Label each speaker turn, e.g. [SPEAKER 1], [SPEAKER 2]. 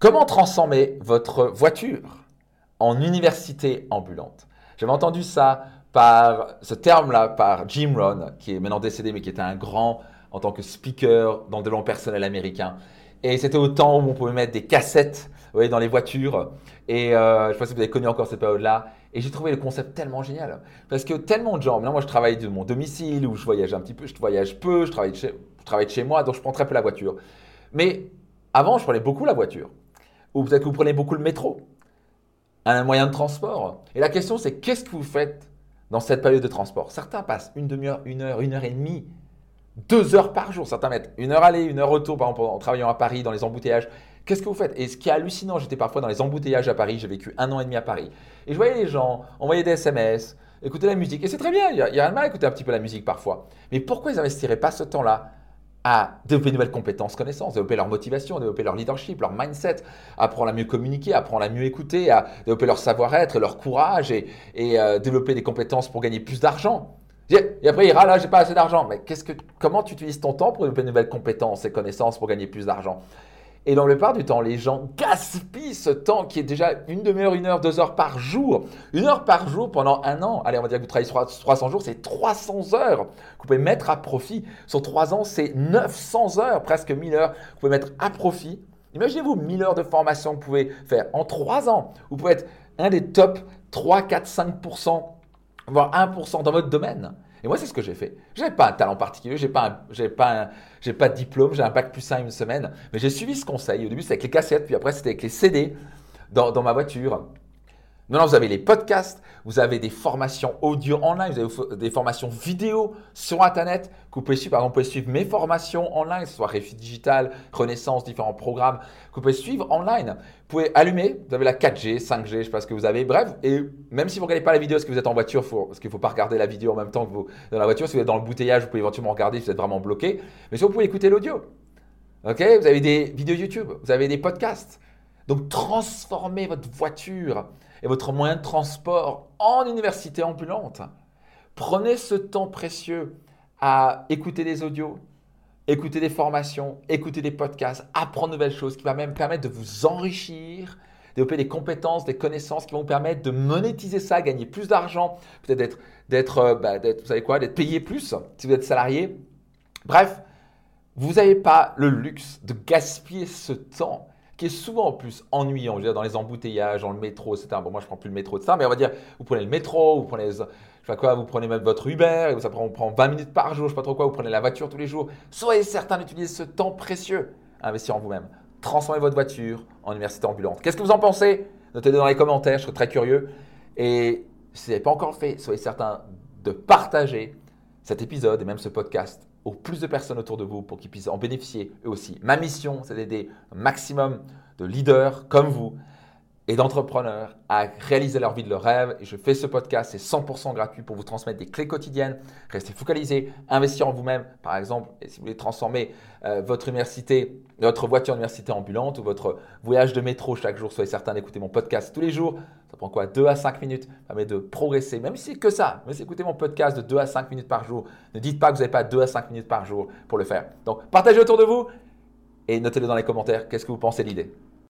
[SPEAKER 1] Comment transformer votre voiture en université ambulante? J'avais entendu ça par ce terme-là par Jim Rohn, qui est maintenant décédé, mais qui était un grand en tant que speaker dans le développement personnel américain. Et c'était au temps où on pouvait mettre des cassettes voyez, dans les voitures. Et euh, je ne sais pas si vous avez connu encore cette période-là. Et j'ai trouvé le concept tellement génial. Parce que tellement de gens, maintenant moi je travaille de mon domicile, où je voyage un petit peu, je voyage peu, je travaille je travaille de chez moi, donc je prends très peu la voiture. Mais avant, je prenais beaucoup la voiture. Ou peut-être que vous prenez beaucoup le métro, un moyen de transport. Et la question, c'est qu'est-ce que vous faites dans cette période de transport? Certains passent une demi-heure, une heure, une heure et demie, deux heures par jour. Certains mettent une heure aller, une heure retour, par exemple en travaillant à Paris, dans les embouteillages. Qu'est-ce que vous faites? Et ce qui est hallucinant, j'étais parfois dans les embouteillages à Paris, j'ai vécu un an et demi à Paris. Et je voyais les gens envoyer des SMS, écouter la musique. Et c'est très bien, il y, a, rien de mal à écouter un petit peu la musique parfois. Mais pourquoi ils n'investiraient pas ce temps-là à développer de nouvelles compétences, connaissances, développer leur motivation, développer leur leadership, leur mindset, apprendre à mieux communiquer, apprendre à mieux écouter, à développer leur savoir-être, leur courage et, euh, développer des compétences pour gagner plus d'argent. Et après, il ira là, j'ai pas assez d'argent. Mais qu'est-ce que, comment tu utilises ton temps pour développer de nouvelles compétences et connaissances pour gagner plus d'argent? Et dans le plupart du temps, les gens gaspillent ce temps qui est déjà une demi-heure, une heure, deux heures par jour. Une heure par jour pendant un an. Allez, on va dire que vous travaillez 300 jours, c'est 300 heures que vous pouvez mettre à profit. Sur trois ans, c'est 900 heures, presque 1000 heures que vous pouvez mettre à profit. Imaginez-vous 1000 heures de formation que vous pouvez faire en trois ans. Vous pouvez être un des top 3, 4, 5%, voire 1% dans votre domaine. Et moi, c'est ce que j'ai fait. Je n'avais pas un talent particulier, je n'ai pas, pas, de diplôme, j'ai un bac plus 1 une semaine, mais j'ai suivi ce conseil. Au début, c'était avec les cassettes, puis après, c'était avec les CD dans ma voiture. Maintenant, vous avez les podcasts, vous avez des formations audio online, vous avez des formations vidéo sur Internet que vous pouvez suivre. Par exemple, vous pouvez suivre mes formations online, que ce soit Réfi Digital, Renaissance, différents programmes que vous pouvez suivre online. Vous pouvez allumer, vous avez la 4G, 5G, je ne sais pas ce que vous avez. Bref, et même si vous ne regardez pas la vidéo, parce que vous êtes en voiture, parce qu'il ne faut pas regarder la vidéo en même temps que vous dans la voiture. Si vous êtes dans le bouteillage, vous pouvez éventuellement regarder si vous êtes vraiment bloqué. Mais si vous pouvez écouter l'audio. Ok, vous avez des vidéos YouTube, vous avez des podcasts. Donc transformez votre voiture et votre moyen de transport en université ambulante. Prenez ce temps précieux à écouter des audios, écouter des formations, écouter des podcasts, apprendre de nouvelles choses qui va même permettre de vous enrichir, développer des compétences, des connaissances qui vont vous permettre de monétiser ça, gagner plus d'argent, peut-être d'être, d'être, euh, bah, vous savez quoi, d'être payé plus si vous êtes salarié. Bref, vous n'avez pas le luxe de gaspiller ce temps qui est souvent en plus ennuyant. Je veux dire, dans les embouteillages, dans le métro, etc. Bon, moi, je prends plus le métro, etc. Mais on va dire, vous prenez le métro, vous prenez, je sais pas quoi, vous prenez même votre Uber, et ça prend, prend 20 minutes par jour, je sais pas trop quoi, vous prenez la voiture tous les jours. Soyez certain d'utiliser ce temps précieux à investir en vous-même. Transformez votre voiture en université ambulante. Qu'est-ce que vous en pensez? Notez-le dans les commentaires, je serais très curieux. Et si vous n'avez pas encore fait, soyez certain de partager cet épisode et même ce podcast au plus de personnes autour de vous pour qu'ils puissent en bénéficier eux aussi. Ma mission, c'est d'aider un maximum de leaders comme vous et d'entrepreneurs à réaliser leur vie de leur rêve. Et je fais ce podcast, c'est 100% gratuit pour vous transmettre des clés quotidiennes, rester focalisé, investir en vous-même. Par exemple, si vous voulez transformer euh, votre université, votre voiture université ambulante ou votre voyage de métro chaque jour, soyez certain d'écouter mon podcast tous les jours. Ça prend quoi 2 à 5 minutes, ça permet de progresser. Même si c'est que ça, mais écoutez mon podcast de 2 à 5 minutes par jour, ne dites pas que vous n'avez pas 2 à 5 minutes par jour pour le faire. Donc, partagez autour de vous et notez-le dans les commentaires. Qu'est-ce que vous pensez de l'idée?